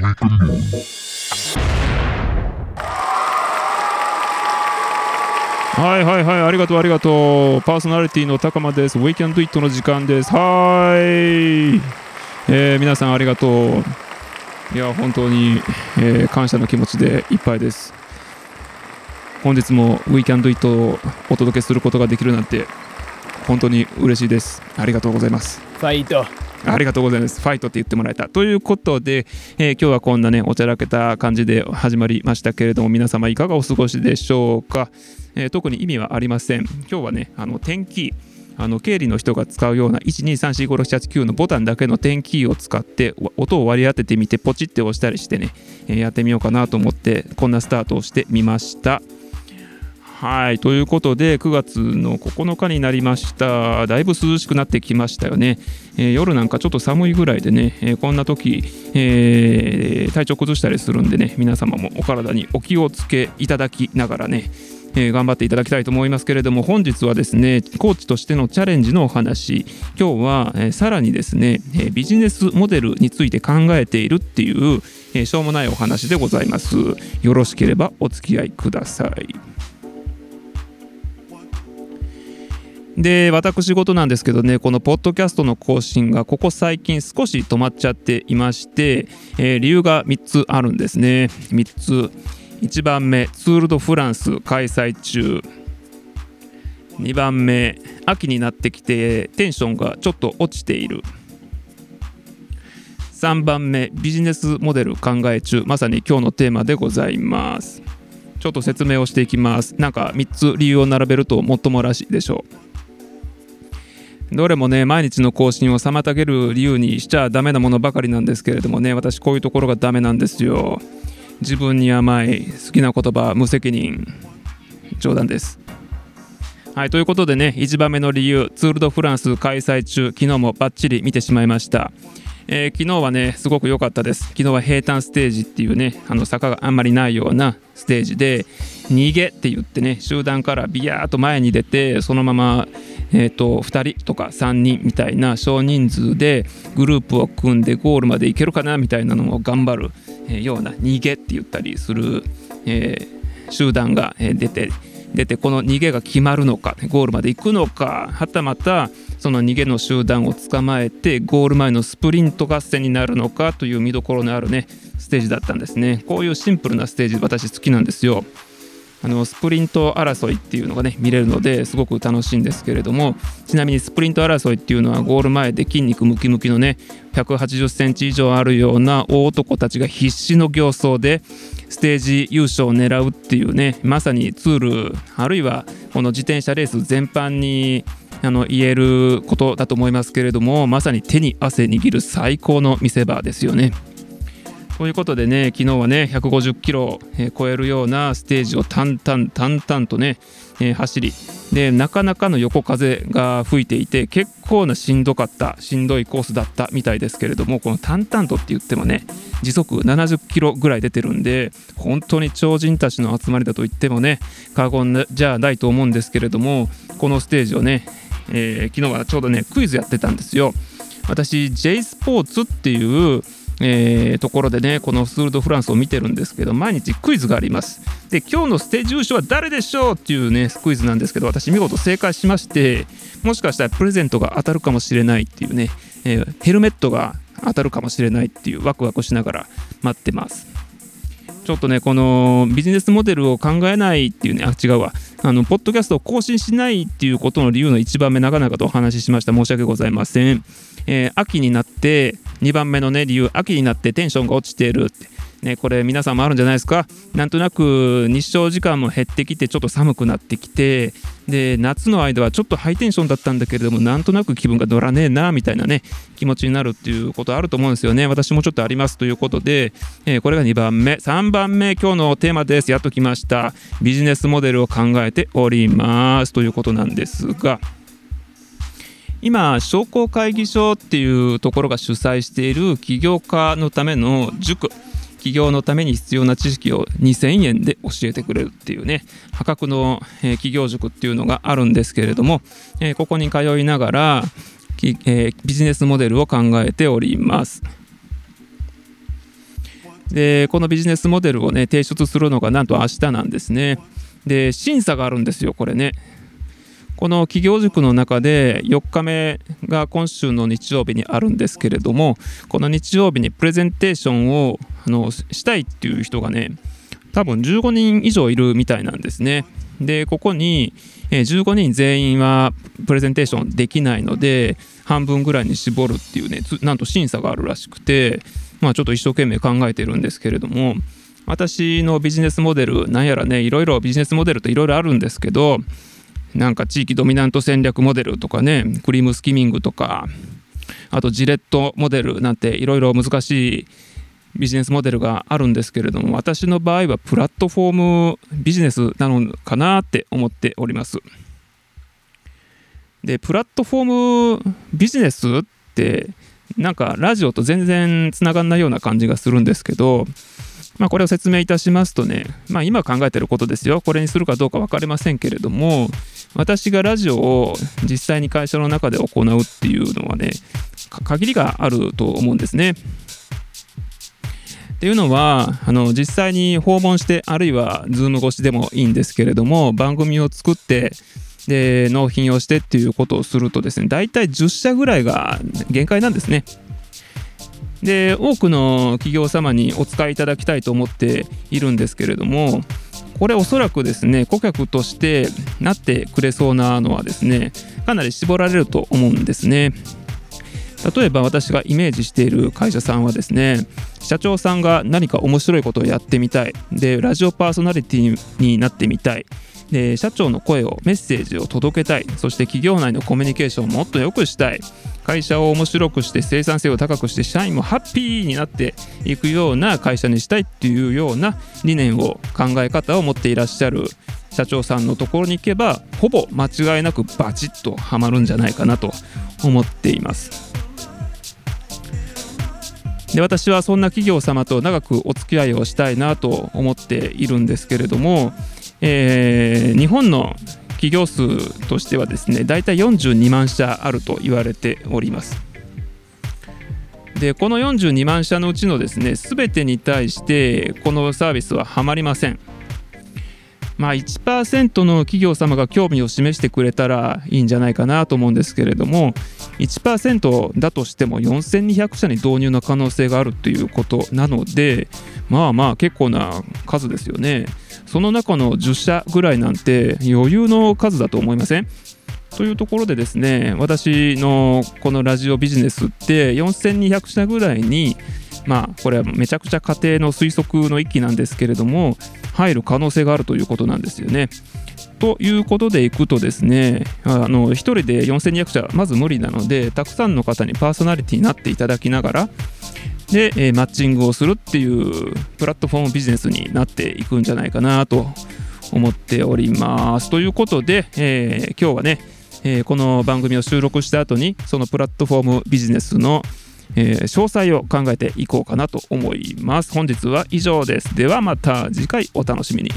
Make a はいはいはい、ありがとうありがとう。パーソナリティの高間です。We can do it の時間です。はーい。えー皆さんありがとう。いや、本当に、えー感謝の気持ちでいっぱいです。本日も We can do it をお届けすることができるなんて、本当に嬉しいです。ありがとうございます。ファイトありがとうございます。ファイトって言ってもらえた。ということで、えー今日はこんなね、おちゃらけた感じで始まりましたけれども、皆様いかがお過ごしでしょうか。えー特に意味はありません。今日はね、あの、点キー。あの経理の人が使うような123456789のボタンだけの点キーを使って音を割り当ててみてポチって押したりしてね、えーやってみようかなと思ってこんなスタートをしてみました。はい。ということで9月の9日になりました。だいぶ涼しくなってきましたよね、えー夜なんかちょっと寒いぐらいでね、えーこんな時、えー体調崩したりするんでね皆様もお体にお気をつけいただきながらねえー頑張っていただきたいと思いますけれども本日はですねコーチとしてのチャレンジのお話。今日は、えーさらにですね、えービジネスモデルについて考えているっていう、えしょうもないお話でございます。よろしければお付き合いください。で私事なんですけどねこのポッドキャストの更新がここ最近少し止まっちゃっていまして、えー理由が3つあるんですね。3つ。1番目ツール・ド・フランス開催中。2番目秋になってきてテンションがちょっと落ちている。3番目ビジネスモデル考え中。まさに今日のテーマでございます。ちょっと説明をしていきます。なんか3つ理由を並べるともっともらしいでしょう。どれもね毎日の更新を妨げる理由にしちゃダメなものばかりなんですけれどもね私こういうところがダメなんですよ。自分に甘い好きな言葉無責任冗談です。はいということでね1番目の理由ツール・ド・フランス開催中昨日もバッチリ見てしまいました。えー昨日はねすごく良かったです。昨日は平坦ステージっていうねあの坂があんまりないようなステージで逃げって言ってね集団からビヤーっと前に出てそのまま、えー、と2人とか3人みたいな少人数でグループを組んでゴールまで行けるかなみたいなのを頑張る、えーような逃げって言ったりする、えー集団が出て出てこの逃げが決まるのかゴールまで行くのかはたまたその逃げの集団を捕まえてゴール前のスプリント合戦になるのかという見どころのあるねステージだったんですね。こういうシンプルなステージ私好きなんですよ。あのスプリント争いっていうのがね見れるのですごく楽しいんですけれどもちなみにスプリント争いっていうのはゴール前で筋肉ムキムキのね180センチ以上あるような大男たちが必死の形相でステージ優勝を狙うっていうねまさにツールあるいはこの自転車レース全般にあの言えることだと思いますけれどもまさに手に汗握る最高の見せ場ですよね。ということでね昨日はね150キロを超えるようなステージを淡々淡々とね、え走りでなかなかの横風が吹いていて結構なしんどかったしんどいコースだったみたいですけれどもこの淡々とって言ってもね時速70キロぐらい出てるんで本当に超人たちの集まりだと言ってもね過言じゃないと思うんですけれどもこのステージをね、えー昨日はちょうどねクイズやってたんですよ。私 J スポーツっていうえーところでねこのスール・ド・フランスを見てるんですけど毎日クイズがあります。で今日のステージ優勝は誰でしょうっていうねクイズなんですけど私見事正解しましてもしかしたらプレゼントが当たるかもしれないっていうね、えーヘルメットが当たるかもしれないっていうワクワクしながら待ってます。ちょっとねこのビジネスモデルを考えないっていうねあ違うわ。あのポッドキャストを更新しないっていうことの理由の1番目長々とお話ししました。申し訳ございません、えー秋になって2番目のね理由秋になってテンションが落ちている。ってね、これ皆さんもあるんじゃないですか？なんとなく日照時間も減ってきてちょっと寒くなってきてで夏の間はちょっとハイテンションだったんだけれどもなんとなく気分が乗らねえなみたいなね気持ちになるっていうことあると思うんですよね。私もちょっとあります。ということで、えーこれが2番目。3番目今日のテーマです。やっときました。ビジネスモデルを考えております。ということなんですが今商工会議所っていうところが主催している起業家のための塾。起業のために必要な知識を2000円で教えてくれるっていうね破格の、え起業塾っていうのがあるんですけれども、えここに通いながら、えビジネスモデルを考えております。でこのビジネスモデルをね提出するのがなんと明日なんですね。で審査があるんですよこれね。この企業塾の中で4日目が今週の日曜日にあるんですけれどもこの日曜日にプレゼンテーションをあのしたいっていう人がね多分15人以上いるみたいなんですね。でここに15人全員はプレゼンテーションできないので半分ぐらいに絞るっていうねなんと審査があるらしくてまあちょっと一生懸命考えてるんですけれども私のビジネスモデルなんやらねいろいろビジネスモデルっていろいろあるんですけどなんか地域ドミナント戦略モデルとかねクリームスキミングとかあとジレットモデルなんていろいろ難しいビジネスモデルがあるんですけれども私の場合はプラットフォームビジネスなのかなって思っております。でプラットフォームビジネスってなんかラジオと全然つながんないような感じがするんですけどまあ、これを説明いたしますとね、まあ、今考えてることですよこれにするかどうか分かりませんけれども私がラジオを実際に会社の中で行うっていうのはね限りがあると思うんですね。っていうのはあの実際に訪問してあるいは Zoom 越しでもいいんですけれども番組を作ってで納品をしてっていうことをするとですね大体10社ぐらいが限界なんですね。で多くの企業様にお使いいただきたいと思っているんですけれどもこれおそらくですね顧客としてなってくれそうなのはですねかなり絞られると思うんですね。例えば私がイメージしている会社さんはですね社長さんが何か面白いことをやってみたい。でラジオパーソナリティになってみたい。で社長の声をメッセージを届けたい。そして企業内のコミュニケーションをもっと良くしたい。会社を面白くして生産性を高くして社員もハッピーになっていくような会社にしたいっていうような理念を考え方を持っていらっしゃる。社長さんのところに行けばほぼ間違いなくバチッとはまるんじゃないかなと思っています。で私はそんな企業様と長くお付き合いをしたいなと思っているんですけれども、えー、日本の企業数としてはですね大体42万社あると言われておりますでこの42万社のうちのですね全てに対してこのサービスははまりませんまあ1%の企業様が興味を示してくれたらいいんじゃないかなと思うんですけれども1%だとしても4200社に導入の可能性があるということなのでまあまあ結構な数ですよね。その中の10社ぐらいなんて余裕の数だと思いません？というところでですね私のこのラジオビジネスって4200社ぐらいにまあこれはめちゃくちゃ家庭の推測の域なんですけれども入る可能性があるということなんですよね。ということでいくとですねあの1人で4200社まず無理なのでたくさんの方にパーソナリティになっていただきながらで、えー、マッチングをするっていうプラットフォームビジネスになっていくんじゃないかなと思っております。ということで、えー、今日はね、えー、この番組を収録した後にそのプラットフォームビジネスの、えー、詳細を考えていこうかなと思います。本日は以上です。ではまた次回お楽しみに。